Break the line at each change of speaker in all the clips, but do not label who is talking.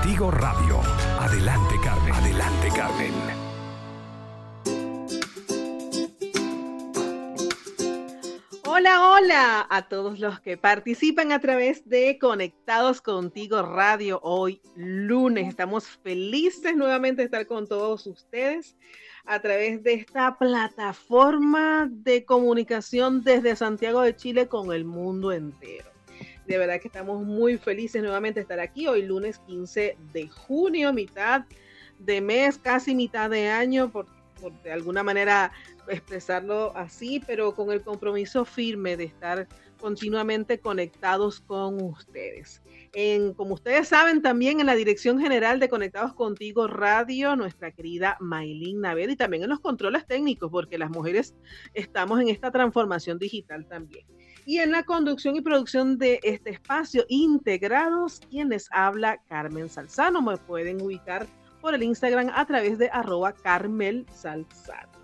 Contigo Radio. Adelante, Carmen. Adelante, Carmen.
Hola, hola a todos los que participan a través de Conectados Contigo Radio. Hoy lunes estamos felices nuevamente de estar con todos ustedes a través de esta plataforma de comunicación desde Santiago de Chile con el mundo entero. De verdad que estamos muy felices nuevamente de estar aquí hoy lunes 15 de junio, mitad de mes, casi mitad de año, por, de alguna manera expresarlo así, pero con el compromiso firme de estar continuamente conectados con ustedes. En, como ustedes saben, también en la Dirección General de Conectados Contigo Radio, nuestra querida Maylin Naved y también en los controles técnicos, porque las mujeres estamos en esta transformación digital también y en la conducción y producción de este espacio integrados, quienes habla Carmen Salzano. Me pueden ubicar por el Instagram a través de arroba Carmel Salzano.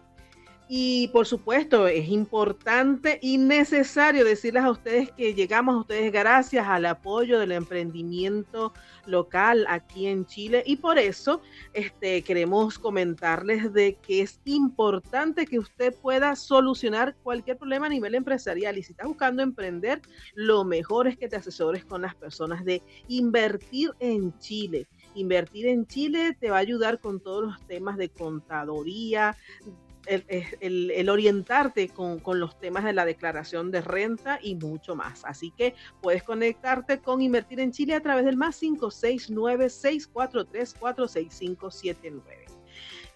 Y por supuesto, es importante y necesario decirles a ustedes que llegamos a ustedes gracias al apoyo del emprendimiento local aquí en Chile y por eso este, queremos comentarles de que es importante que usted pueda solucionar cualquier problema a nivel empresarial y si está buscando emprender, lo mejor es que te asesores con las personas de invertir en Chile. Invertir en Chile te va a ayudar con todos los temas de contaduría, el, orientarte con, los temas de la declaración de renta y mucho más. Así que puedes conectarte con Invertir en Chile a través del más 569-643-46579.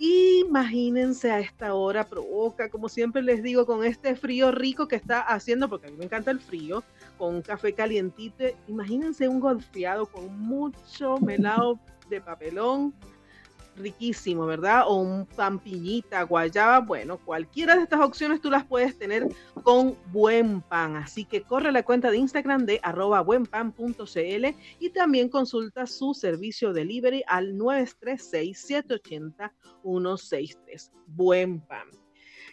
Imagínense a esta hora, provoca, como siempre les digo, con este frío rico que está haciendo, porque a mí me encanta el frío, con un café calientito. Imagínense un golfeado con mucho melado de papelón, riquísimo, ¿verdad? O un pan guayaba, bueno, cualquiera de estas opciones tú las puedes tener con buen pan. Así que corre la cuenta de Instagram de arroba buenpan.cl y también consulta su servicio delivery al 936-780-163. Buen pan.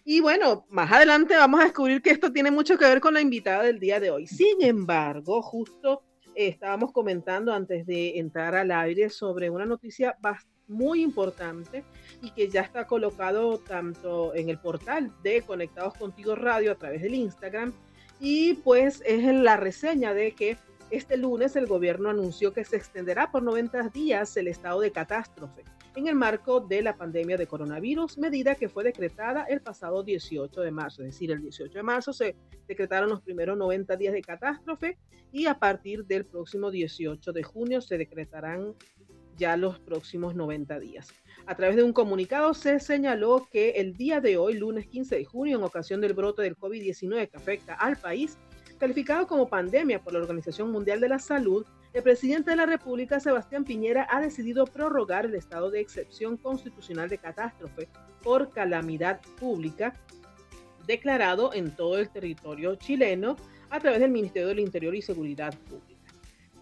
Y bueno, más adelante vamos a descubrir que esto tiene mucho que ver con la invitada del día de hoy. Sin embargo, justo estábamos comentando antes de entrar al aire sobre una noticia bastante muy importante y que ya está colocado tanto en el portal de Conectados Contigo Radio a través del Instagram y pues es la reseña de que este lunes el gobierno anunció que se extenderá por 90 días el estado de catástrofe en el marco de la pandemia de coronavirus, medida que fue decretada el pasado 18 de marzo. Es decir, el 18 de marzo se decretaron los primeros 90 días de catástrofe y a partir del próximo 18 de junio se decretarán ya los próximos 90 días. A través de un comunicado se señaló que el día de hoy, lunes 15 de junio, en ocasión del brote del COVID-19 que afecta al país, calificado como pandemia por la Organización Mundial de la Salud, el presidente de la República, Sebastián Piñera, ha decidido prorrogar el estado de excepción constitucional de catástrofe por calamidad pública declarado en todo el territorio chileno a través del Ministerio del Interior y Seguridad Pública.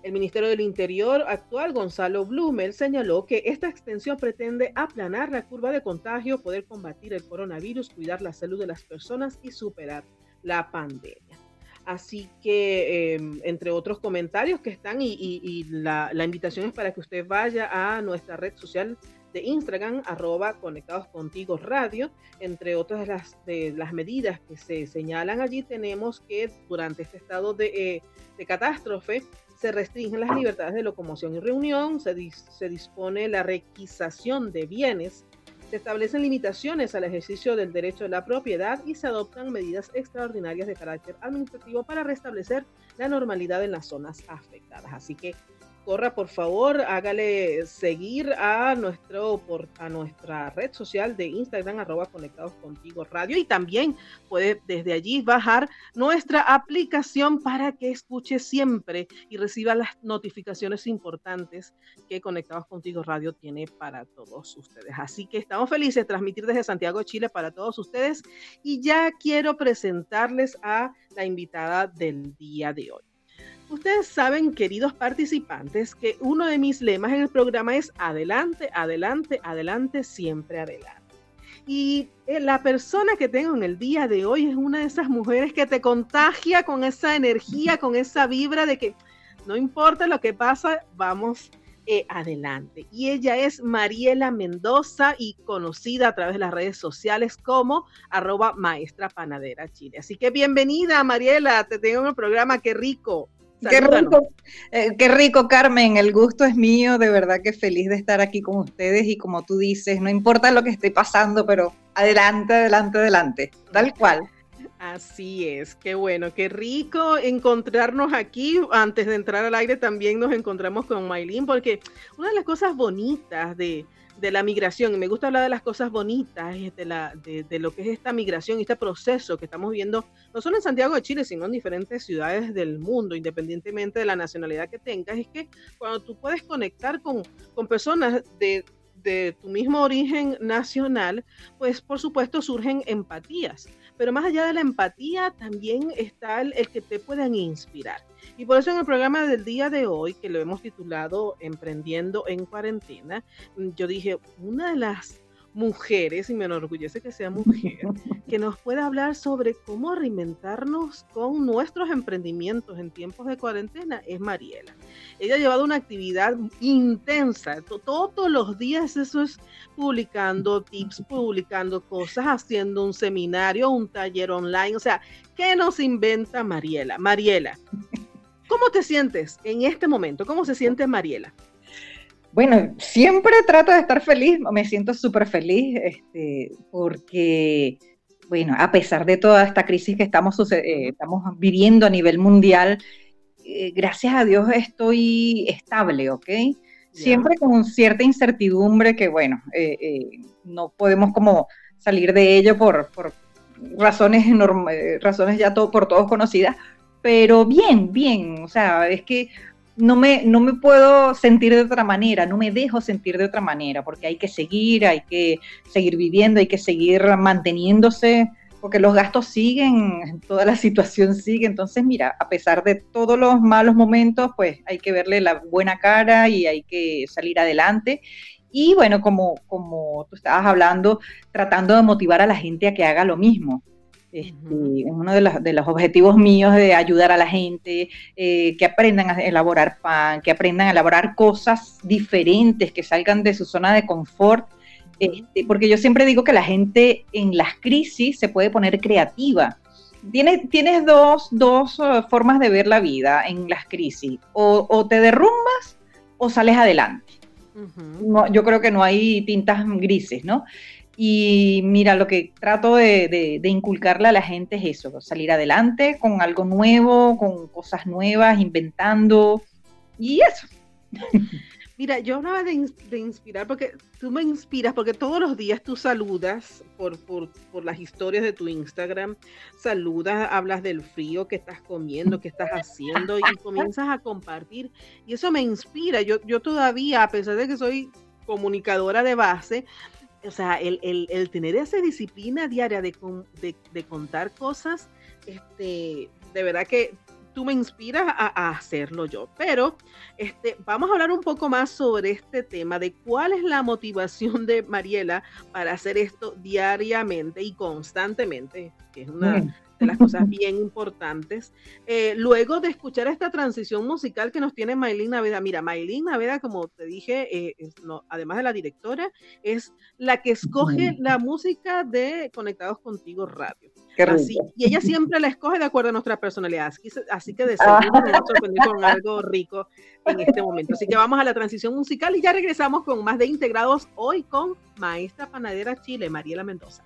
El Ministerio del Interior actual, Gonzalo Blumel, señaló que esta extensión pretende aplanar la curva de contagio, poder combatir el coronavirus, cuidar la salud de las personas y superar la pandemia. Así que, em, entre otros comentarios que están, y, la, invitación es para que usted vaya a nuestra red social de Instagram, arroba conectados contigo radio. Entre otras de las, de las medidas que se señalan allí, tenemos que durante este estado de, eh, de catástrofe, se restringen las libertades de locomoción y reunión, se, se dispone la requisación de bienes, se establecen limitaciones al ejercicio del derecho de la propiedad y se adoptan medidas extraordinarias de carácter administrativo para restablecer la normalidad en las zonas afectadas. Así que corra por favor, hágale seguir a, nuestro, por, a nuestra red social de Instagram, arroba conectados contigo radio, y también puede desde allí bajar nuestra aplicación para que escuche siempre y reciba las notificaciones importantes que Conectados contigo radio tiene para todos ustedes. Así que estamos felices de transmitir desde Santiago, Chile para todos ustedes y ya quiero presentarles a la invitada del día de hoy. Ustedes saben, queridos participantes, que uno de mis lemas en el programa es adelante, adelante, adelante, siempre adelante. Y eh, la persona que tengo en el día de hoy es una de esas mujeres que te contagia con esa energía, con esa vibra de que no importa lo que pasa, vamos eh, adelante. Y ella es Mariela Mendoza y conocida a través de las redes sociales como arroba maestra panadera Chile. Así que bienvenida Mariela, te tengo en el programa, qué rico.
Qué rico, eh, qué rico, Carmen. El gusto es mío. De verdad que feliz de estar aquí con ustedes. Y como tú dices, no importa lo que esté pasando, pero adelante, adelante, adelante. Tal cual.
Así es, qué bueno, qué rico encontrarnos aquí. Antes de entrar al aire también nos encontramos con Maylin, porque una de las cosas bonitas de, de la migración, y me gusta hablar de las cosas bonitas, de, la, de, lo que es esta migración y este proceso que estamos viendo, no solo en Santiago de Chile, sino en diferentes ciudades del mundo, independientemente de la nacionalidad que tengas, es que cuando tú puedes conectar con, con personas de, de tu mismo origen nacional, pues por supuesto surgen empatías. Pero más allá de la empatía, también está el, el que te puedan inspirar. Y por eso en el programa del día de hoy, que lo hemos titulado Emprendiendo en cuarentena, mm, yo dije, una de las mujeres, y me enorgullece que sea mujer, que nos pueda hablar sobre cómo reinventarnos con nuestros emprendimientos en tiempos de cuarentena, es Mariela. Ella ha llevado una actividad intensa, todos los días eso es publicando tips, publicando cosas, haciendo un seminario, un taller online, o sea, ¿qué nos inventa Mariela? Mariela, ¿Cómo te sientes en este momento? ¿Cómo se siente Mariela?
Bueno, siempre trato de estar feliz, me siento súper feliz, este, porque, bueno, a pesar de toda esta crisis que estamos, eh, estamos viviendo a nivel mundial, eh, gracias a Dios estoy estable, ¿ok? Siempre con cierta incertidumbre que, bueno, eh, no podemos como salir de ello por, por razones, razones ya por todos conocidas, pero bien, bien, o sea, es que no me, no me puedo sentir de otra manera, no me dejo sentir de otra manera, porque hay que seguir, hay que seguir viviendo, hay que seguir manteniéndose, porque los gastos siguen, toda la situación sigue. Entonces, mira, a pesar de todos los malos momentos, pues hay que verle la buena cara y hay que salir adelante. Y bueno, como, como tú estabas hablando, tratando de motivar a la gente a que haga lo mismo. Este, uno de los, objetivos míos de ayudar a la gente, eh, que aprendan a elaborar pan, que aprendan a elaborar cosas diferentes, que salgan de su zona de confort, este, porque yo siempre digo que la gente en las crisis se puede poner creativa. Tienes, tienes dos, uh, formas de ver la vida en las crisis, o, te derrumbas o sales adelante. yo creo que no hay tintas grises, ¿no? Y mira, lo que trato de, inculcarle a la gente es eso, salir adelante con algo nuevo, con cosas nuevas, inventando y eso.
Mira, yo hablaba de, inspirar porque tú me inspiras, porque todos los días tú saludas por, por, por, las historias de tu Instagram, saludas, hablas del frío que estás comiendo, que estás haciendo y comienzas a compartir. Y eso me inspira. Yo, yo todavía, a pesar de que soy comunicadora de base, o sea, el, tener esa disciplina diaria de, contar cosas, este, de verdad que tú me inspiras a, hacerlo yo. Pero este, vamos a hablar un poco más sobre este tema de cuál es la motivación de Mariela para hacer esto diariamente y constantemente, que es una, de las cosas bien importantes. Eh, luego de escuchar esta transición musical que nos tiene Maylin Naveda, mira, Maylin Naveda, como te dije, eh, además de la directora, es la que escoge la música de Conectados Contigo Radio. Así, y ella siempre la escoge de acuerdo a nuestra personalidad. Así, así que de seguro nos va a sorprender con algo rico en este momento. Así que vamos a la transición musical y ya regresamos con más de Integrados hoy con Maestra Panadera Chile, Mariela Mendoza.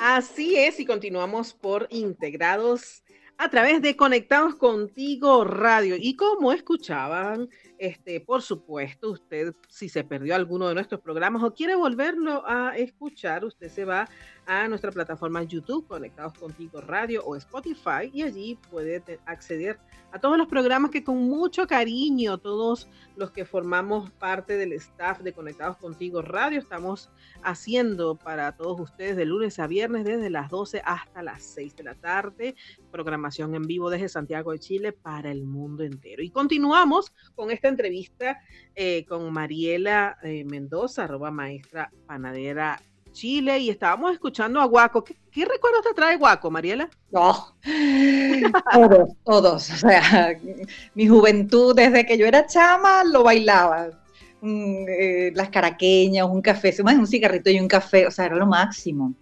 Así es, y continuamos por integrados a través de Conectados Contigo Radio. Y como escuchaban, Este, por supuesto, usted si se perdió alguno de nuestros programas o quiere volverlo a escuchar, usted se va a nuestra plataforma YouTube, Conectados Contigo Radio o Spotify, y allí puede acceder a todos los programas que con mucho cariño, todos los que formamos parte del staff de Conectados Contigo Radio, estamos haciendo para todos ustedes de lunes a viernes desde las 12 hasta las 6 de la tarde, programación en vivo desde Santiago de Chile para el mundo entero. Y continuamos con esta entrevista eh, con Mariela eh, Mendoza, arroba maestra panadera Chile y estábamos escuchando a Guaco. ¿Qué, recuerdos te trae Guaco, Mariela?
No, todos, todos. O sea, mi juventud desde que yo era chama lo bailaba. Eh, las caraqueñas, un café, un cigarrito y un café, o sea, era lo máximo.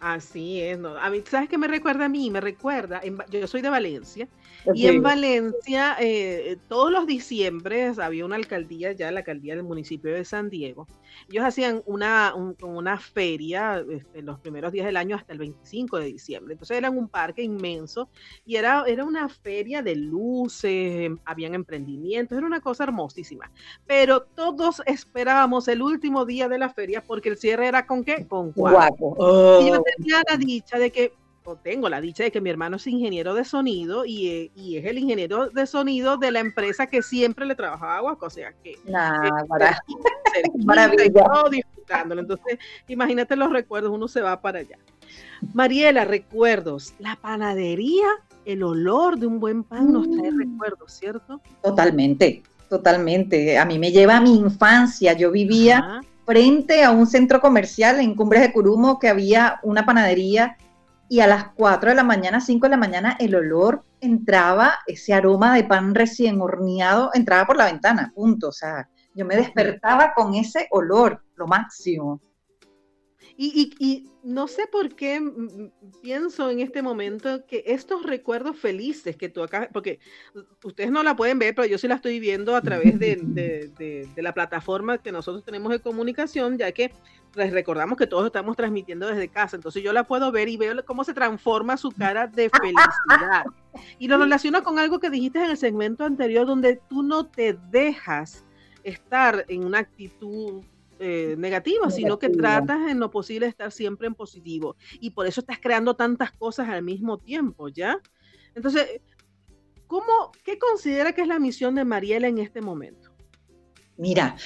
Así es, no. A mí, ¿sabes qué me recuerda a mí? Me recuerda, yo soy de Valencia, y en Valencia, eh, todos los diciembres había una alcaldía, ya la alcaldía del municipio de San Diego. Ellos hacían una, una feria este, los primeros días del año hasta el 25 de diciembre. Entonces era un parque inmenso y era, era una feria de luces, habían emprendimientos, era una cosa hermosísima. Pero todos esperábamos el último día de la feria porque el cierre era con qué? Con guapo. Y yo oh. tenía la dicha de que tengo la dicha de que mi hermano es ingeniero de sonido y, eh, y, es el ingeniero de sonido de la empresa que siempre le trabajaba a Guaco, o sea que
Maravilla.
disfrutándolo. Entonces, imagínate los recuerdos, uno se va para allá. Mariela, recuerdos, la panadería, el olor de un buen pan nos trae mm. recuerdos, ¿cierto?
Totalmente, totalmente. A mí me lleva a mi infancia. Yo vivía frente a un centro comercial en Cumbres de Curumo que había una panadería y a las 4 de la mañana, 5 de la mañana, el olor entraba, ese aroma de pan recién horneado entraba por la ventana, punto. O sea, yo me despertaba con ese olor, lo máximo.
Y, no sé por qué pienso en este momento que estos recuerdos felices que tú acá, porque ustedes no la pueden ver, pero yo sí la estoy viendo a través de, la plataforma que nosotros tenemos de comunicación, ya que les recordamos que todos estamos transmitiendo desde casa, entonces yo la puedo ver y veo cómo se transforma su cara de felicidad. Y lo relaciono con algo que dijiste en el segmento anterior, donde tú no te dejas estar en una actitud eh, negativa, sino que tratas en lo posible de estar siempre en positivo. Y por eso estás creando tantas cosas al mismo tiempo, ¿ya? Entonces, ¿cómo, ¿qué considera que es la misión de Mariela en este momento?
Mira,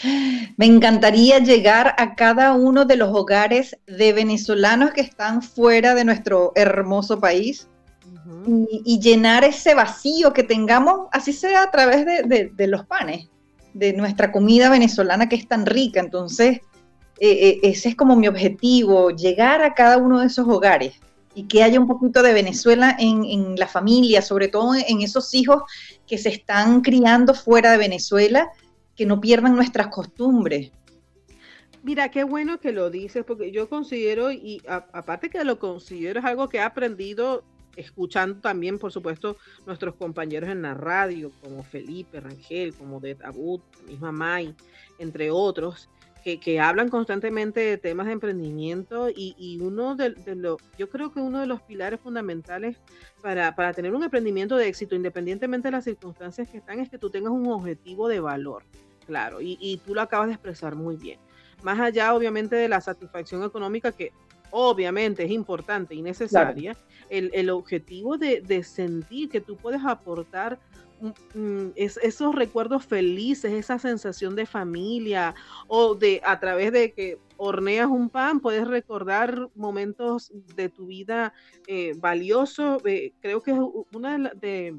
me encantaría llegar a cada uno de los hogares de venezolanos que están fuera de nuestro hermoso país y, llenar ese vacío que tengamos, así sea a través de los panes de nuestra comida venezolana que es tan rica. Entonces, eh, eh, ese es como mi objetivo, llegar a cada uno de esos hogares y que haya un poquito de Venezuela en, la familia, sobre todo en esos hijos que se están criando fuera de Venezuela, que no pierdan nuestras costumbres.
Mira, qué bueno que lo dices, porque yo considero, y aparte que lo considero, es algo que he aprendido escuchando también, por supuesto, nuestros compañeros en la radio, como Felipe Rangel, como de Tabut, misma May, entre otros, que, hablan constantemente de temas de emprendimiento y, uno de, los, yo creo que uno de los pilares fundamentales para, tener un emprendimiento de éxito, independientemente de las circunstancias que están, es que tú tengas un objetivo de valor, claro, y, y tú lo acabas de expresar muy bien. Más allá, obviamente, de la satisfacción económica que obviamente es importante y necesaria, el, objetivo de, sentir que tú puedes aportar esos recuerdos felices, esa sensación de familia o de a través de que horneas un pan, puedes recordar momentos de tu vida eh, valiosos. Eh, creo que es una de,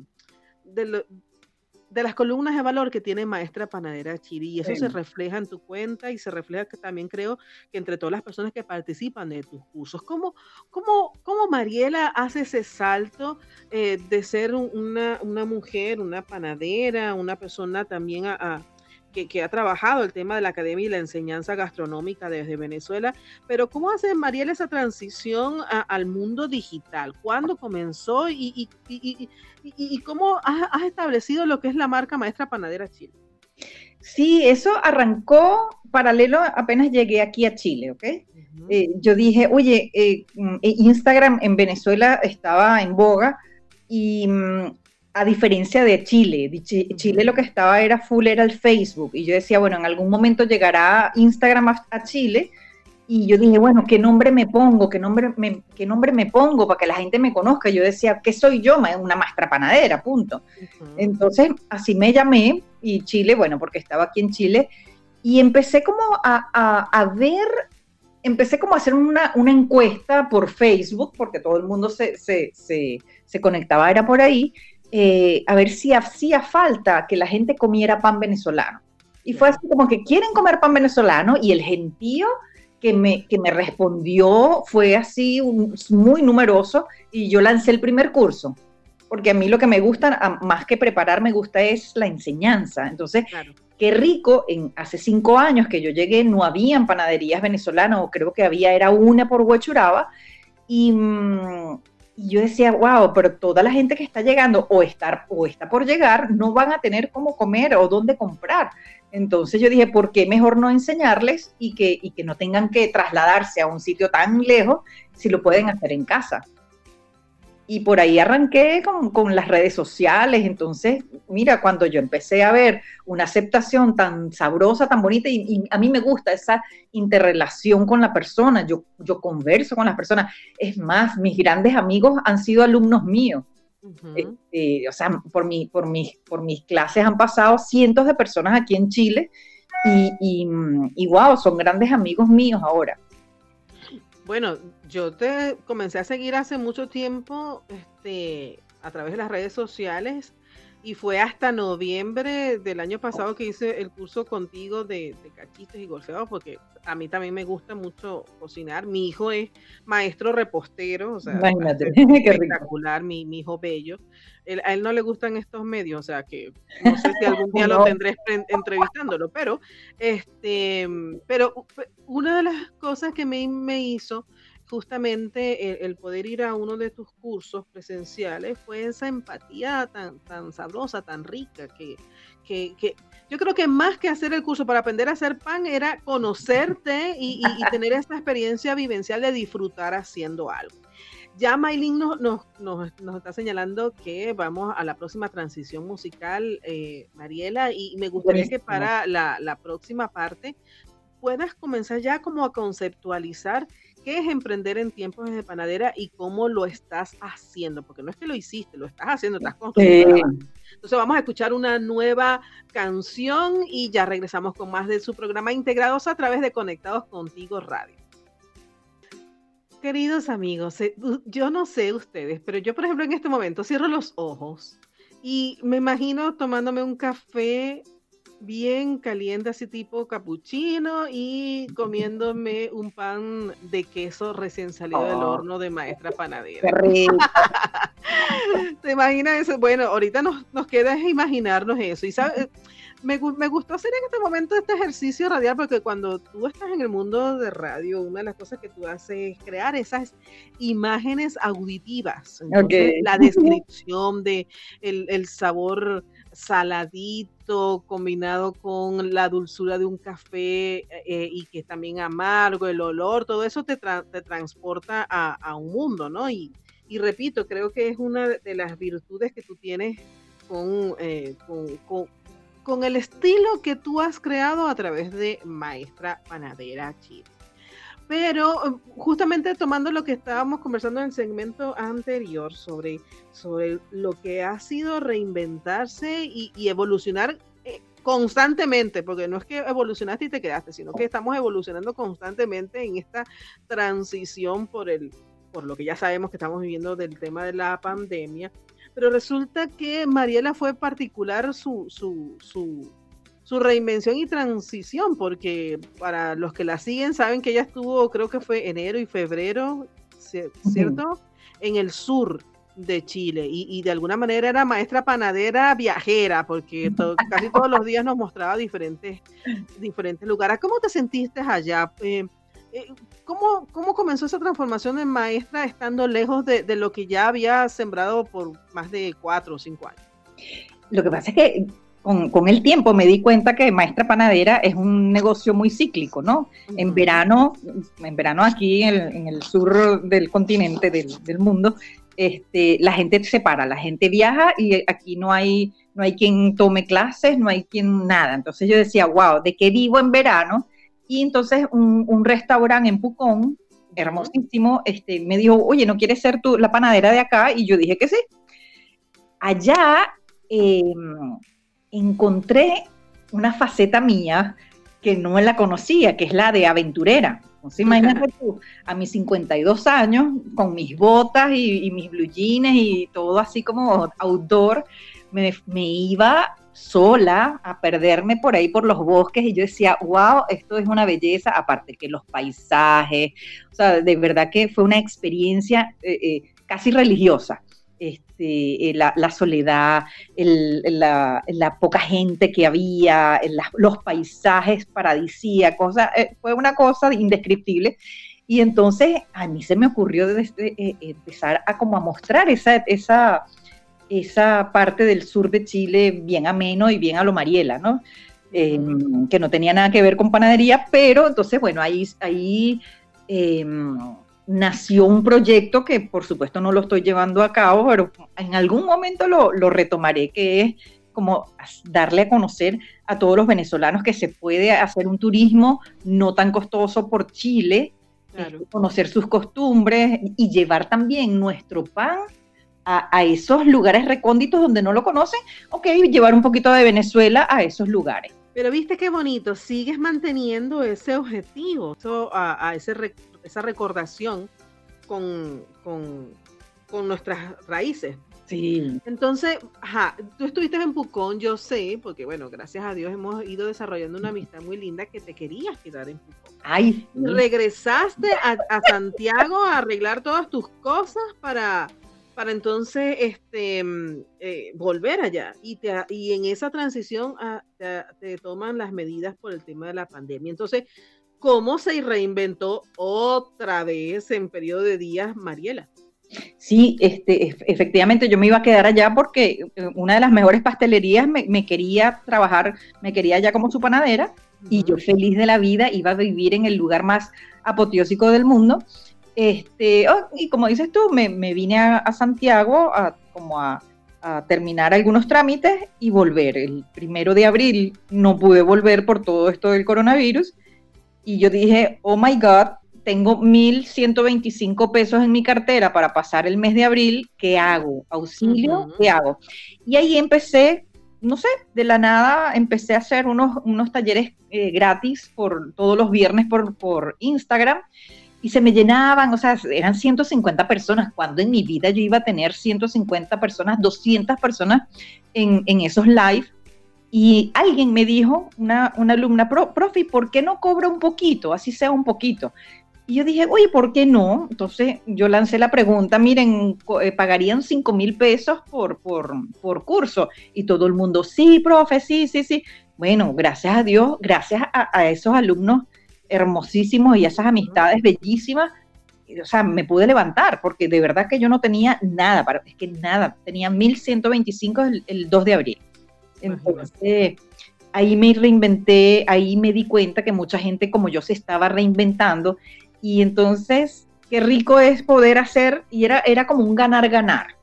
de, de las columnas de valor que tiene Maestra Panadera Chiri y eso se refleja en tu cuenta y se refleja que también creo que entre todas las personas que participan de tus cursos. ¿Cómo, cómo, cómo Mariela hace ese salto eh, de ser una, una, mujer, una panadera, una persona también a que, ha trabajado el tema de la academia y la enseñanza gastronómica desde Venezuela, pero ¿cómo hace Mariel esa transición al mundo digital? ¿Cuándo comenzó y, cómo has, establecido lo que es la marca Maestra Panadera Chile?
Sí, eso arrancó paralelo apenas llegué aquí a Chile, ¿ok? Eh, yo dije, oye, eh, mm, Instagram en Venezuela estaba en boga y mm, a diferencia de Chile, Chile lo que estaba era full, era el Facebook, y yo decía, bueno, en algún momento llegará Instagram a, Chile, y yo dije, bueno, ¿qué nombre me pongo? ¿Qué nombre me, ¿Qué nombre me pongo para que la gente me conozca? Yo decía, ¿qué soy yo? Una maestra panadera, punto. Entonces, así me llamé, y Chile, bueno, porque estaba aquí en Chile, y empecé como a, a, ver empecé como a hacer una, una, encuesta por Facebook, porque todo el mundo se, se, se, se, conectaba, era por ahí, eh, a ver si hacía falta que la gente comiera pan venezolano. Y fue así como que quieren comer pan venezolano y el gentío que me, que me respondió fue así muy numeroso y yo lancé el primer curso. Porque a mí lo que me gusta, más que preparar, me gusta es la enseñanza. Entonces, qué rico, en, hace cinco años que yo llegué, no habían panaderías venezolanas, o creo que había, era una por Huechuraba, y, mm, y yo decía, wow, pero toda la gente que está llegando o está, o está por llegar no van a tener cómo comer o dónde comprar. Entonces yo dije, ¿por qué mejor no enseñarles y que, y que no tengan que trasladarse a un sitio tan lejos si lo pueden hacer en casa? Y por ahí arranqué con, las redes sociales. Entonces, mira, cuando yo empecé a ver una aceptación tan sabrosa, tan bonita, y, a mí me gusta esa interrelación con la persona, yo, yo converso con las personas. Es más, mis grandes amigos han sido alumnos míos. Este, o sea, por, mi, por, mis, por mis clases han pasado cientos de personas aquí en Chile y, y, y wow, son grandes amigos míos ahora.
Bueno, yo te comencé a seguir hace mucho tiempo este, a través de las redes sociales y fue hasta noviembre del año pasado que hice el curso contigo de, de cachitos y golfeados, porque a mí también me gusta mucho cocinar. Mi hijo es maestro repostero, o sea, espectacular, mi, mi, hijo bello. a él no le gustan estos medios, o sea que no sé si algún día lo tendré entrevistándolo, pero este, pero una de las cosas que me, me hizo justamente el, poder ir a uno de tus cursos presenciales fue esa empatía tan, tan sabrosa, tan rica, que, que, yo creo que más que hacer el curso para aprender a hacer pan era conocerte y, tener esa experiencia vivencial de disfrutar haciendo algo. Ya Maylin nos, nos, nos, está señalando que vamos a la próxima transición musical, eh, Mariela, y me gustaría que para la, la próxima parte puedas comenzar ya como a conceptualizar qué es emprender en tiempos de panadera y cómo lo estás haciendo, porque no es que lo hiciste, lo estás haciendo, estás construyendo. Entonces vamos a escuchar una nueva canción y ya regresamos con más de su programa Integrados a través de Conectados Contigo Radio. Queridos amigos, eh, yo no sé ustedes, pero yo por ejemplo en este momento cierro los ojos y me imagino tomándome un café bien caliente, así tipo capuchino, y comiéndome un pan de queso recién salido del oh. horno de maestra panadera. ¿Te imaginas eso? Bueno, ahorita nos, nos queda imaginarnos eso. Y sabes, me, me, gustó hacer en este momento este ejercicio radial porque cuando tú estás en el mundo de radio, una de las cosas que tú haces es crear esas imágenes auditivas. La descripción de el, el sabor saladito combinado con la dulzura de un café eh, y que también amargo, el olor, todo eso te, te transporta a, un mundo, ¿no? Y, y, repito, creo que es una de las virtudes que tú tienes con, eh, con, con, el estilo que tú has creado a través de Maestra Panadera Chile. Pero um, justamente tomando lo que estábamos conversando en el segmento anterior sobre, sobre lo que ha sido reinventarse y, evolucionar eh, constantemente, porque no es que evolucionaste y te quedaste, sino que estamos evolucionando constantemente en esta transición por el por lo que ya sabemos que estamos viviendo del tema de la pandemia, pero resulta que Mariela fue particular su, su, su su reinvención y transición, porque para los que la siguen saben que ella estuvo, creo que fue enero y febrero, ¿cierto? En el sur de Chile y, de alguna manera era maestra panadera viajera, porque casi todos los días nos mostraba diferentes, diferentes lugares. ¿Cómo te sentiste allá? Eh, ¿cómo, ¿Cómo comenzó esa transformación en maestra estando lejos de, de lo que ya había sembrado por más de cuatro o cinco años?
Lo que pasa es que con, el tiempo me di cuenta que Maestra Panadera es un negocio muy cíclico, ¿no? En verano, en verano aquí en el, sur del continente, del, mundo, este, la gente se para, la gente viaja y aquí no hay, no hay quien tome clases, no hay quien nada. Entonces yo decía, wow, ¿de qué vivo en verano? Y entonces un, un restaurante en Pucón, hermosísimo, este, me dijo, oye, ¿no quieres ser tú la panadera de acá? Y yo dije que sí. Allá em, encontré una faceta mía que no la conocía, que es la de aventurera. Entonces, imagínate tú, a mis 52 años, con mis botas y, mis blue jeans y todo así como outdoor, me, me, iba sola a perderme por ahí por los bosques y yo decía, wow, esto es una belleza, aparte que los paisajes, o sea, de verdad que fue una experiencia eh, eh, casi religiosa. Este, eh, la, soledad, la, poca gente que había, los paisajes paradisíacos, fue una cosa indescriptible. Y entonces a mí se me ocurrió desde, empezar a como a mostrar esa, esa, esa parte del sur de Chile bien ameno y bien a lo Mariela, ¿no? Em, que no tenía nada que ver con panadería, pero entonces, bueno, ahí, ahí em, nació un proyecto que por supuesto no lo estoy llevando a cabo, pero en algún momento lo, lo retomaré, que es como darle a conocer a todos los venezolanos que se puede hacer un turismo no tan costoso por Chile, conocer sus costumbres y llevar también nuestro pan a, esos lugares recónditos donde no lo conocen, ok, llevar un poquito de Venezuela a esos lugares.
Pero viste qué bonito, sigues manteniendo ese objetivo, a, ese, esa recordación con, con, nuestras raíces.
Sí.
Entonces, ajá, tú estuviste en Pucón, yo sé, porque bueno, gracias a Dios hemos ido desarrollando una amistad muy linda que te querías quedar en Pucón.
Ay.
Regresaste a, a Santiago a arreglar todas tus cosas para para entonces este, eh, volver allá. Y, te, y en esa transición ah, te, toman las medidas por el tema de la pandemia. Entonces, ¿cómo se reinventó otra vez en periodo de días Mariela?
Sí, este, efectivamente yo me iba a quedar allá porque eh, una de las mejores pastelerías me, me quería trabajar, me quería allá como su panadera y yo feliz de la vida iba a vivir en el lugar más apoteósico del mundo este, oh, y como dices tú, me, vine a, Santiago a, como a, terminar algunos trámites y volver. El primero de abril no pude volver por todo esto del coronavirus y yo dije, oh my God, tengo 1.125 pesos en mi cartera para pasar el mes de abril, ¿qué hago? ¿Auxilio? ¿Qué hago? Y ahí empecé, no sé, de la nada empecé a hacer unos, unos talleres eh, gratis por todos los viernes por, por Instagram y se me llenaban, o sea, eran 150 personas, cuando en mi vida yo iba a tener 150 personas, 200 personas en, esos live. Y alguien me dijo, una, una alumna, Pro, profe, ¿por qué no cobra un poquito? Así sea un poquito. Y yo dije, oye, ¿por qué no? Entonces yo lancé la pregunta, miren, eh, ¿pagarían 5 mil pesos por, por, por, curso? Y todo el mundo, sí, profe, sí, sí, sí. Bueno, gracias a Dios, gracias a, a esos alumnos hermosísimos y esas amistades bellísimas, o sea, me pude levantar, porque de verdad que yo no tenía nada, para, es que nada, tenía 1125 el, el 2 de abril. Entonces, ahí me reinventé, ahí me di cuenta que mucha gente como yo se estaba reinventando, y entonces, qué rico es poder hacer, y era, era como un ganar-ganar.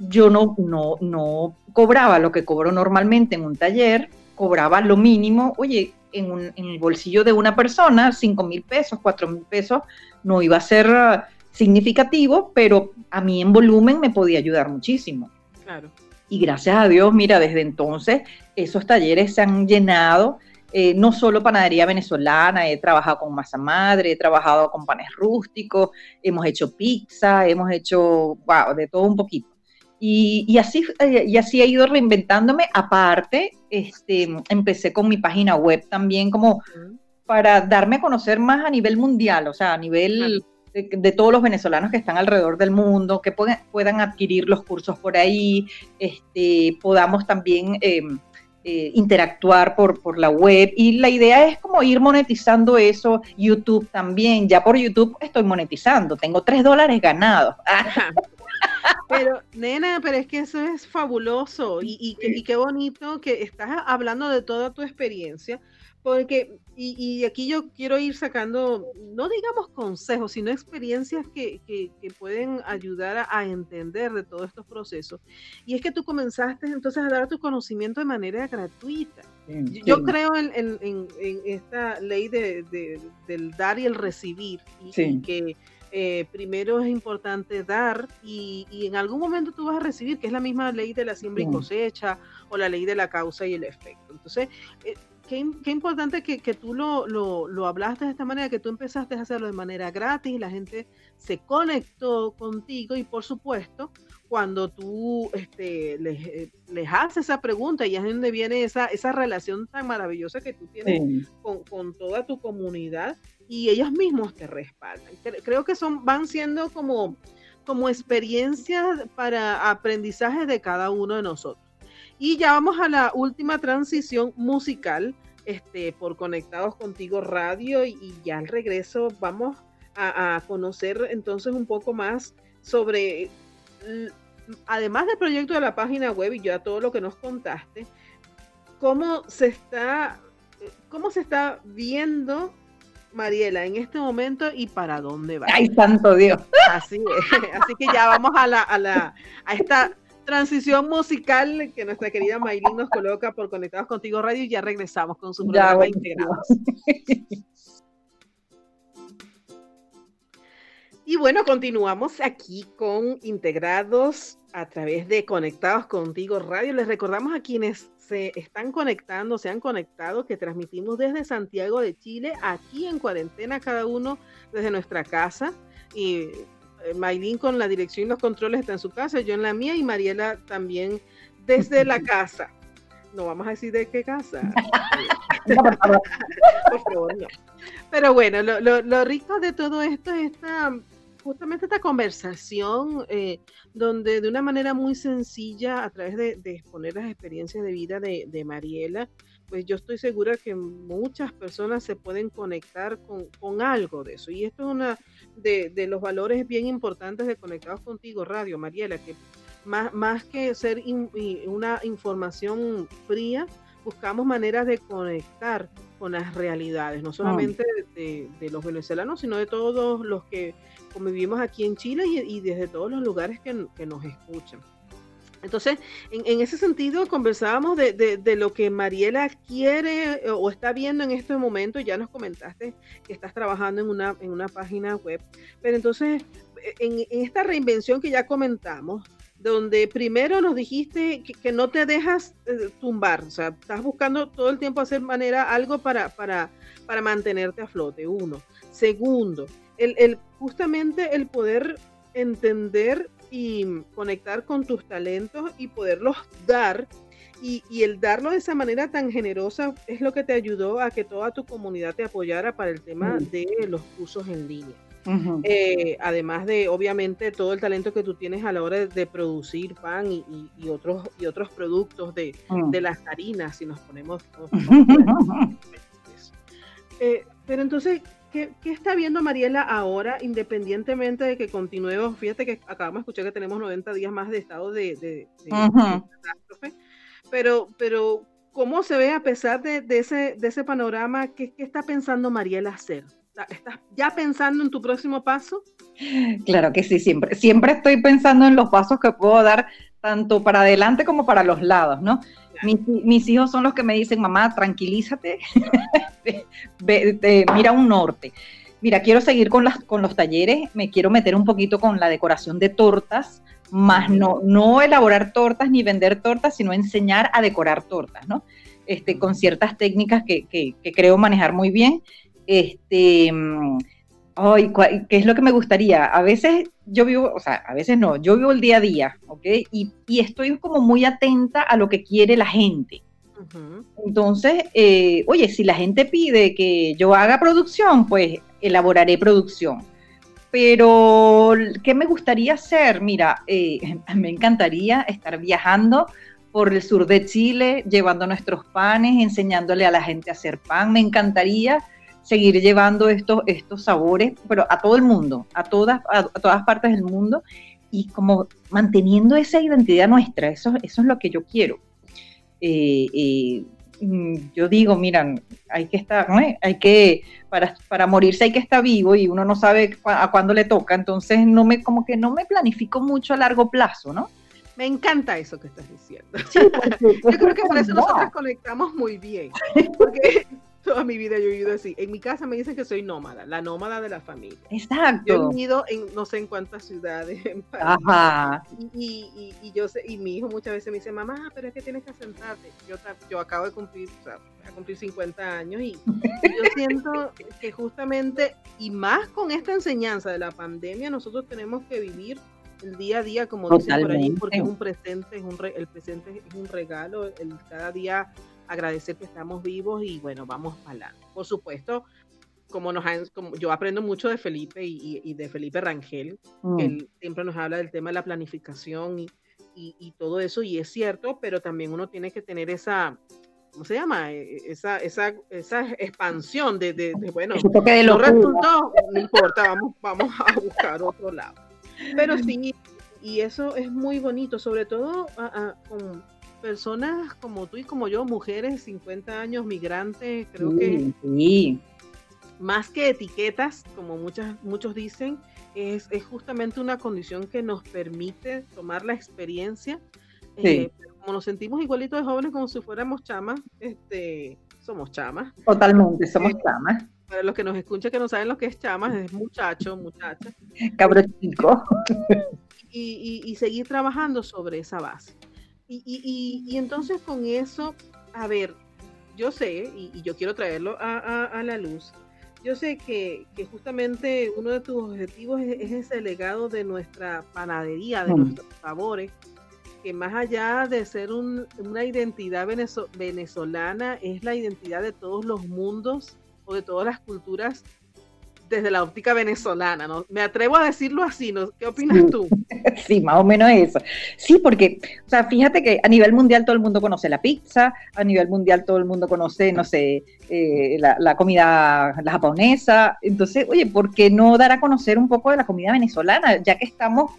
Yo no, no, no cobraba lo que cobro normalmente en un taller, cobraba lo mínimo, oye, en, el bolsillo de una persona, 5 mil pesos, 4 mil pesos, no iba a ser uh, significativo, pero a mí en volumen me podía ayudar muchísimo.
Claro.
Y gracias a Dios, mira, desde entonces esos talleres se han llenado. Eh, no solo panadería venezolana, he trabajado con masa madre, he trabajado con panes rústicos, hemos hecho pizza, hemos hecho, wow, de todo un poquito. Y, así, eh, y así he ido reinventándome. Aparte, este, empecé con mi página web también como para darme a conocer más a nivel mundial, o sea, a nivel de, todos los venezolanos que están alrededor del mundo, que puedan, puedan adquirir los cursos por ahí, este, podamos también em, eh, interactuar por, por la web. Y la idea es como ir monetizando eso, YouTube también. Ya por YouTube estoy monetizando, tengo tres dólares ganados.
Pero, nena, pero es que eso es fabuloso y, y, qué bonito que estás hablando de toda tu experiencia, Porque, y, aquí yo quiero ir sacando, no digamos consejos, sino experiencias que, que, pueden ayudar a, entender de todos estos procesos. Y es que tú comenzaste entonces a dar tu conocimiento de manera gratuita. yo creo en, en, en, esta ley de, del dar y el recibir, y, que eh, primero es importante dar y, y, en algún momento tú vas a recibir, que es la misma ley de la siembra y cosecha o la ley de la causa y el efecto. Entonces, eh, qué, importante que, tú lo, lo, hablaste de esta manera, que tú empezaste a hacerlo de manera gratis, la gente se conectó contigo y por supuesto, cuando tú este, les, eh, les haces esa pregunta y es donde viene esa, esa relación tan maravillosa que tú tienes con, con, toda tu comunidad y ellos mismos te respaldan. Creo que son, van siendo como, como experiencias para aprendizaje de cada uno de nosotros. Y ya vamos a la última transición musical este, por Conectados Contigo Radio y, ya al regreso vamos a, conocer entonces un poco más sobre, además del proyecto de la página web y ya todo lo que nos contaste, cómo se está, cómo se está viendo Mariela en este momento y para dónde va.
Ay, santo Dios.
Así Así que ya vamos a la, a la, a esta transición musical que nuestra querida Maylin nos coloca por Conectados Contigo Radio y ya regresamos con su programa Integrados. Y bueno, continuamos aquí con Integrados a través de Conectados Contigo Radio. Les recordamos a quienes se están conectando, se han conectado, que transmitimos desde Santiago de Chile, aquí en cuarentena, cada uno desde nuestra casa. Y eh, Maylin con la dirección y los controles está en su casa, yo en la mía y Mariela también desde la casa. No vamos a decir de qué casa. por, favor. no. Pero bueno, lo, rico de todo esto es esta, justamente esta conversación eh, donde de una manera muy sencilla, a través de, exponer las experiencias de vida de, de Mariela, pues yo estoy segura que muchas personas se pueden conectar con, algo de eso. Y esto es una de, los valores bien importantes de Conectados Contigo Radio, Mariela, que más, más que ser una información fría, buscamos maneras de conectar con las realidades, no solamente de, los venezolanos, sino de todos los que convivimos aquí en Chile y, desde todos los lugares que nos escuchan. Entonces, en, ese sentido, conversábamos de, lo que Mariela quiere eh, o está viendo en este momento. Ya nos comentaste que estás trabajando en una, en una página web. Pero entonces, eh, en, esta reinvención que ya comentamos, donde primero nos dijiste que, no te dejas eh, tumbar, o sea, estás buscando todo el tiempo hacer manera algo para, para, para mantenerte a flote, uno. Segundo, el, el, justamente el poder entender y conectar con tus talentos y poderlos dar. Y, el darlo de esa manera tan generosa es lo que te ayudó a que toda tu comunidad te apoyara para el tema de los cursos en línea. Eh, además de, obviamente, todo el talento que tú tienes a la hora de, producir pan y, otros, y otros productos de, de, las harinas, si nos ponemos... Eh, pero entonces, ¿Qué, está viendo Mariela ahora, independientemente de que continuemos? Fíjate que acabamos de escuchar que tenemos 90 días más de estado de, catástrofe, pero, pero ¿cómo se ve a pesar de, ese, de ese panorama? ¿qué, está pensando Mariela hacer? ¿Estás ya pensando en tu próximo paso?
Claro que sí, siempre, siempre estoy pensando en los pasos que puedo dar tanto para adelante como para los lados, ¿no? Mis, hijos son los que me dicen, mamá, tranquilízate, mira un norte. Mira, quiero seguir con, las, con los talleres, me quiero meter un poquito con la decoración de tortas, más no, no elaborar tortas ni vender tortas, sino enseñar a decorar tortas, ¿no? Este, con ciertas técnicas que, que, que creo manejar muy bien. Este, mm, Ay, ¿qué es lo que me gustaría? A veces yo vivo, o sea, a veces no, yo vivo el día a día, ¿ok? Y, estoy como muy atenta a lo que quiere la gente. Entonces, eh, oye, si la gente pide que yo haga producción, pues elaboraré producción. Pero, ¿qué me gustaría hacer? Mira, eh, me encantaría estar viajando por el sur de Chile, llevando nuestros panes, enseñándole a la gente a hacer pan. Me encantaría seguir llevando estos, estos sabores, pero a todo el mundo, a todas, a, todas partes del mundo, y como manteniendo esa identidad nuestra, eso, eso es lo que yo quiero. Eh, eh, mm, yo digo, miran, hay que estar, hay que, para, para morirse hay que estar vivo y uno no sabe a cuándo le toca, entonces no me, como que no me planifico mucho a largo plazo, ¿no?
Me encanta eso que estás diciendo. yo creo que por eso nosotros conectamos muy bien, porque toda mi vida yo he vivido así. En mi casa me dicen que soy nómada, la nómada de la familia.
Exacto.
Yo he vivido en no sé en cuántas ciudades. En Ajá. Y, y, yo sé, y mi hijo muchas veces me dice, mamá, pero es que tienes que sentarte. Yo, yo acabo de cumplir, o sea, a cumplir 50 años y, yo siento que justamente, y más con esta enseñanza de la pandemia, nosotros tenemos que vivir el día a día, como dicen por ahí, porque es un presente, es un el presente es un regalo, el cada día agradecer que estamos vivos y bueno, vamos para adelante. Por supuesto, como nos como yo aprendo mucho de Felipe y, de Felipe Rangel, que mm. él siempre nos habla del tema de la planificación y, y, todo eso, y es cierto, pero también uno tiene que tener esa, ¿cómo se llama? E, e, esa, esa, esa expansión de, de, bueno, no resultó, no importa, vamos, vamos a buscar otro lado. Pero sí, y eso es muy bonito, sobre todo con personas como tú y como yo, mujeres, 50 años, migrantes, creo que sí. más que etiquetas, como muchas, muchos dicen, es, es, justamente una condición que nos permite tomar la experiencia. Eh, como nos sentimos igualitos de jóvenes como si fuéramos chamas, este, somos chamas.
Totalmente, somos eh, chamas.
Para los que nos escuchan que no saben lo que es chamas, es muchacho, muchacha.
Cabro chico.
y, y, seguir trabajando sobre esa base. Y, entonces con eso, a ver, yo sé, y, yo quiero traerlo a, la luz, yo sé que, justamente uno de tus objetivos es, ese legado de nuestra panadería, de nuestros sabores, que más allá de ser una identidad venezolana, es la identidad de todos los mundos o de todas las culturas desde la óptica venezolana, ¿no? Me atrevo a decirlo así, ¿no? ¿Qué opinas tú?
Sí, más o menos eso. Sí, porque, o sea, fíjate que a nivel mundial todo el mundo conoce la pizza, a nivel mundial todo el mundo conoce, no sé, eh, la, comida la japonesa. Entonces, oye, ¿por qué no dar a conocer un poco de la comida venezolana, ya que estamos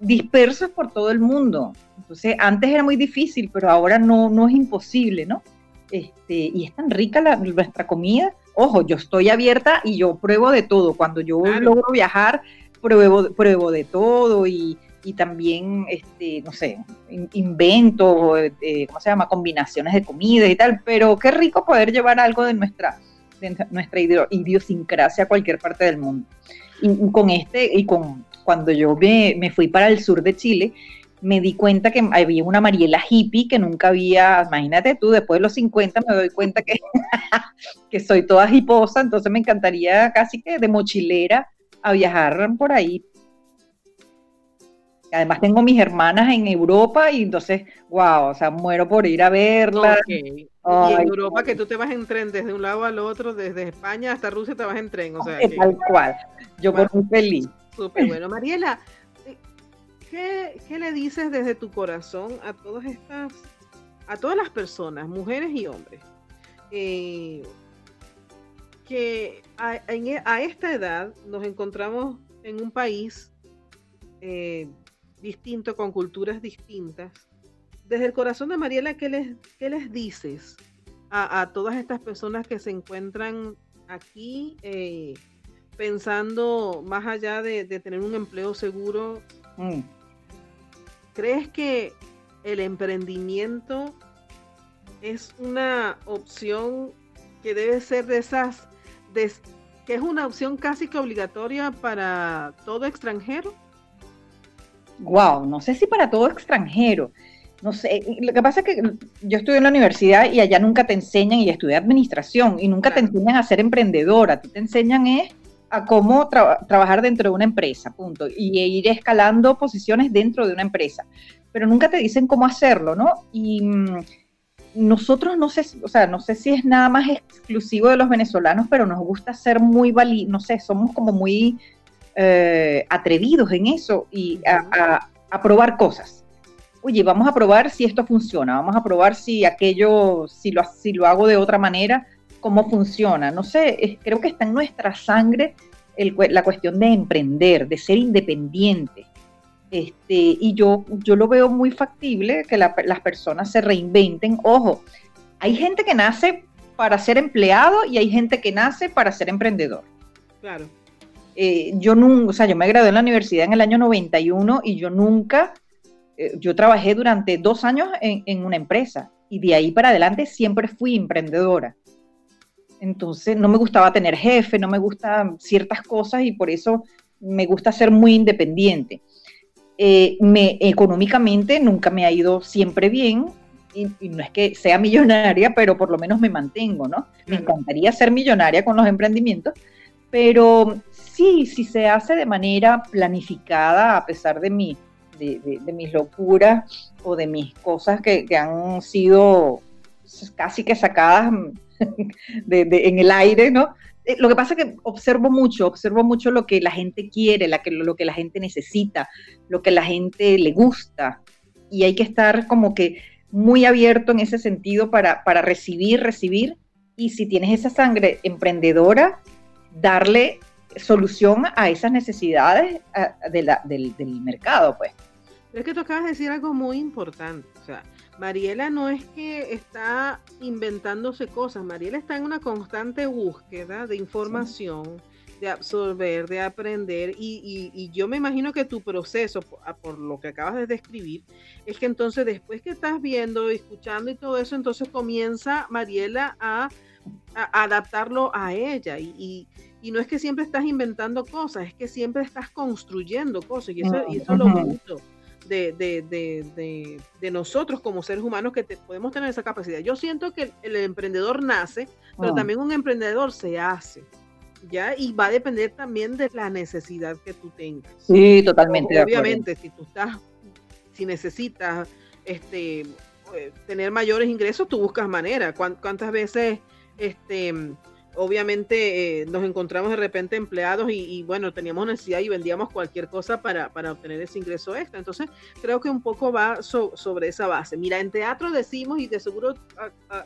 dispersos por todo el mundo? Entonces, antes era muy difícil, pero ahora no, no es imposible, ¿no? Este, y es tan rica la, nuestra comida ojo, yo estoy abierta y yo pruebo de todo. Cuando yo logro viajar, pruebo, pruebo de todo y, también, este, no sé, invento, eh, ¿cómo se llama? Combinaciones de comida y tal, pero qué rico poder llevar algo de nuestra, nuestra idiosincrasia a cualquier parte del mundo. Y, con este, y con cuando yo me, me fui para el sur de Chile, me di cuenta que había una Mariela hippie que nunca había, imagínate tú, después de los 50 me doy cuenta que, que soy toda hiposa, entonces me encantaría casi que de mochilera a viajar por ahí. Además tengo mis hermanas en Europa y entonces, wow, o sea, muero por ir a verlas.
y en Europa que tú te vas en tren desde un lado al otro, desde España hasta Rusia te vas en tren, o sea.
Tal cual, yo por muy feliz.
Súper bueno. Mariela, ¿qué, le dices desde tu corazón a todas estas, a todas las personas, mujeres y hombres, eh, que e, a, esta edad nos encontramos en un país eh, distinto, con culturas distintas? Desde el corazón de Mariela, ¿qué les, les dices a, todas estas personas que se encuentran aquí eh, pensando más allá de, tener un empleo seguro? Mm. ¿Crees que el emprendimiento es una opción que debe ser de esas, que es una opción casi que obligatoria para todo extranjero?
Wow, no sé si para todo extranjero. No sé, lo que pasa es que yo estudié en la universidad y allá nunca te enseñan, y estudié administración, y nunca te enseñan a ser emprendedora, ti te enseñan es a cómo trabajar dentro de una empresa, punto, y ir escalando posiciones dentro de una empresa, pero nunca te dicen cómo hacerlo, ¿no? Y mm, nosotros no sé, o sea, no sé si es nada más exclusivo de los venezolanos, pero nos gusta ser muy vali, no sé, somos como muy eh, atrevidos en eso y a, probar cosas. Oye, vamos a probar si esto funciona, vamos a probar si aquello, si lo, si lo hago de otra manera, cómo funciona. No sé, creo que está en nuestra sangre la cuestión de emprender, de ser independiente. Este, y yo, yo lo veo muy factible que las personas se reinventen. Ojo, hay gente que nace para ser empleado y hay gente que nace para ser emprendedor.
Claro.
Eh, yo nunca, o sea, yo me gradué en la universidad en el año 91 y yo nunca, eh, yo trabajé durante dos años en, en, una empresa y de ahí para adelante siempre fui emprendedora. Entonces no me gustaba tener jefe, no me gustan ciertas cosas y por eso me gusta ser muy independiente. Eh, me, económicamente nunca me ha ido siempre bien, y, no es que sea millonaria, pero por lo menos me mantengo, ¿no? Me encantaría ser millonaria con los emprendimientos, pero sí, si se hace de manera planificada, a pesar de, mi, de, mis locuras o de mis cosas que, que han sido casi que sacadas en el aire, ¿no? Eh, lo que pasa es que observo mucho, observo mucho lo que la gente quiere, la que, lo que la gente necesita, lo que la gente le gusta. Y hay que estar como que muy abierto en ese sentido para, para recibir, recibir. Y si tienes esa sangre emprendedora, darle solución a esas necesidades del, del, mercado, pues.
es que tú acabas de decir algo muy importante. O sea, Mariela no es que está inventándose cosas, Mariela está en una constante búsqueda de información, de absorber, de aprender, y, yo me imagino que tu proceso, por, lo que acabas de describir, es que entonces después que estás viendo, escuchando y todo eso, entonces comienza Mariela a, adaptarlo a ella, y, no es que siempre estás inventando cosas, es que siempre estás construyendo cosas, y eso, y eso es lo bonito de, nosotros como seres humanos que podemos tener esa capacidad. Yo siento que el, emprendedor nace, pero ah. también un emprendedor se hace. ¿Ya? Y va a depender también de la necesidad que tú tengas.
Sí, totalmente.
Obviamente, si tú estás, si necesitas este, eh, tener mayores ingresos, tú buscas manera. ¿Cuántas veces este, obviamente eh, nos encontramos de repente empleados y, bueno, teníamos necesidad y vendíamos cualquier cosa para, obtener ese ingreso extra. Entonces, creo que un poco va sobre esa base. Mira, en teatro decimos, y de seguro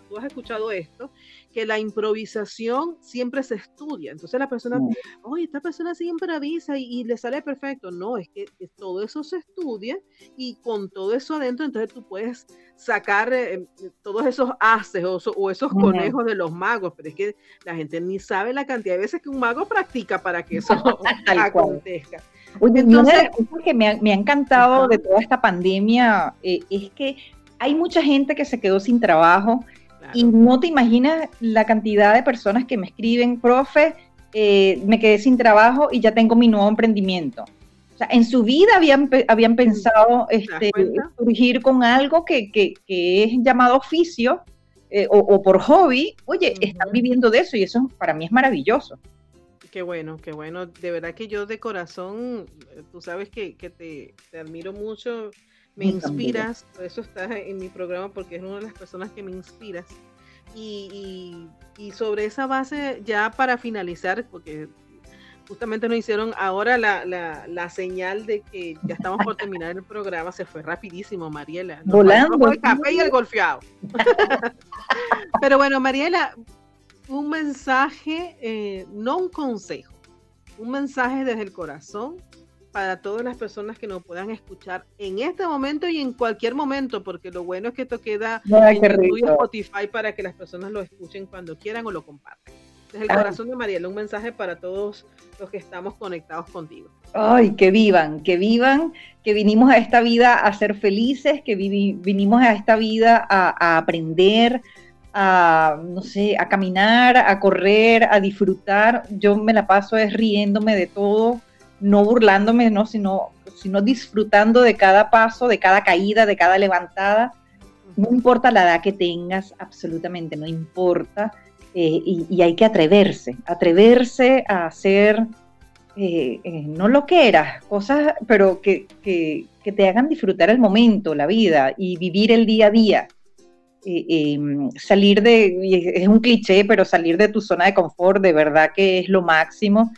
tú has escuchado esto, que la improvisación siempre se estudia. Entonces la persona, oye, esta persona sí improvisa y, le sale perfecto. No, es que, todo eso se estudia y con todo eso adentro, entonces tú puedes sacar eh, todos esos haces o, esos conejos de los magos, pero es que la gente ni sabe la cantidad de veces que un mago practica para que eso acontezca.
una de las cosas que me ha, encantado de toda esta pandemia eh, es que hay mucha gente que se quedó sin trabajo y no te imaginas la cantidad de personas que me escriben, profe, eh, me quedé sin trabajo y ya tengo mi nuevo emprendimiento. O sea, en su vida habían, habían pensado este, surgir con algo que, que, es llamado oficio eh, o, por hobby. Oye, están viviendo de eso y eso para mí es maravilloso.
Qué bueno, qué bueno. De verdad que yo de corazón, tú sabes que, que te, te admiro mucho me inspiras, por eso estás en mi programa, porque es una de las personas que me inspiras. Y, sobre esa base, ya para finalizar, porque justamente nos hicieron ahora la, señal de que ya estamos por terminar el programa, se fue rapidísimo, Mariela.
Volando.
El café y el golfeado. Pero bueno, Mariela, un mensaje, eh, no un consejo, un mensaje desde el corazón para todas las personas que nos puedan escuchar en este momento y en cualquier momento, porque lo bueno es que esto queda en Spotify para que las personas lo escuchen cuando quieran o lo compartan. Desde el corazón de Mariela, un mensaje para todos los que estamos conectados contigo.
Ay, que vivan, que vivan, que vinimos a esta vida a ser felices, que vinimos a esta vida a, a aprender, a, no sé, a caminar, a correr, a disfrutar. Yo me la paso es riéndome de todo no burlándome, ¿no? Sino, sino disfrutando de cada paso, de cada caída, de cada levantada. No importa la edad que tengas, absolutamente no importa. Eh, y, hay que atreverse, atreverse a hacer eh, eh, no lo que eras, cosas, pero que, que, te hagan disfrutar el momento, la vida y vivir el día a día. Em, salir de, es un cliché, pero salir de tu zona de confort de verdad que es lo máximo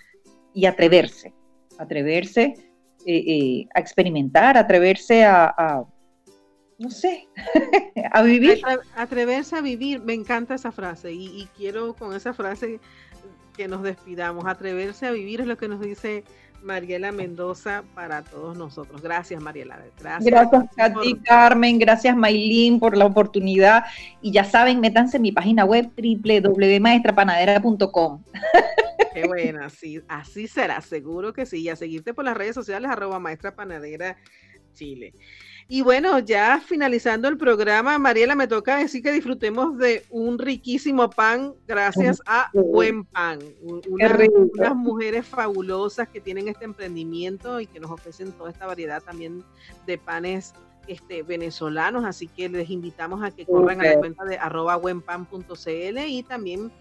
y atreverse, atreverse eh, eh, a experimentar, atreverse a, no sé, a vivir.
Atreverse a vivir, me encanta esa frase y, quiero con esa frase que nos despidamos. Atreverse a vivir es lo que nos dice Mariela Mendoza para todos nosotros. Gracias, Mariela.
Gracias, gracias a ti, Carmen. Gracias, Maylin, por la oportunidad. Y ya saben, métanse en mi página web www.maestrapanadera.com.
Qué buena, sí, así será, seguro que sí. Y a seguirte por las redes sociales, arroba maestra panadera Chile. Y bueno, ya finalizando el programa, Mariela, me toca decir que disfrutemos de un riquísimo pan gracias a Buen Pan. unas mujeres fabulosas que tienen este emprendimiento y que nos ofrecen toda esta variedad también de panes este, venezolanos, así que les invitamos a que corran a la cuenta de arroba buenpan.cl y también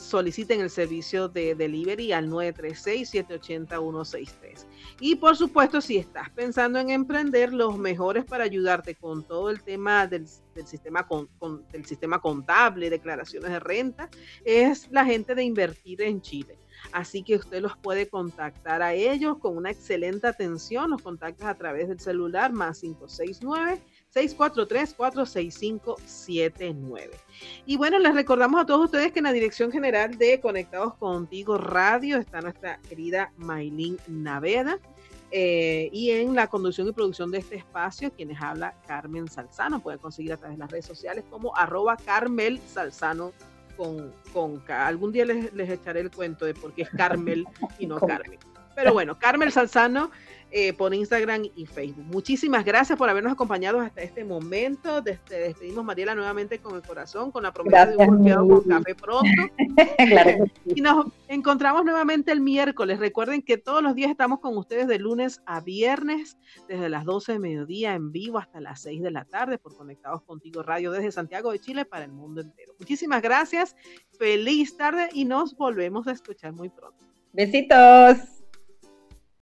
soliciten el servicio de delivery al 936-780-163. Y por supuesto, si estás pensando en emprender, los mejores para ayudarte con todo el tema del, sistema, con, del sistema contable, declaraciones de renta, es la gente de Invertir en Chile. Así que usted los puede contactar a ellos con una excelente atención. Los contactas a través del celular más 569 643-46579. Y bueno, les recordamos a todos ustedes que en la dirección general de Conectados Contigo Radio está nuestra querida Maylin Naveda. Eh, y en la conducción y producción de este espacio, quienes habla Carmen Salzano, pueden conseguir a través de las redes sociales como arroba Carmel Salzano con, con Algún día les, les echaré el cuento de por qué es Carmel y no Carmen. Pero bueno, Carmel Salzano eh, por Instagram y Facebook. Muchísimas gracias por habernos acompañado hasta este momento. Te despedimos, Mariela, nuevamente con el corazón, con la promesa de un con café pronto. Y nos encontramos nuevamente el miércoles. Recuerden que todos los días estamos con ustedes de lunes a viernes, desde las 12 de mediodía en vivo hasta las 6 de la tarde, por Conectados Contigo Radio desde Santiago de Chile para el mundo entero. Muchísimas gracias, feliz tarde y nos volvemos a escuchar muy pronto.
Besitos.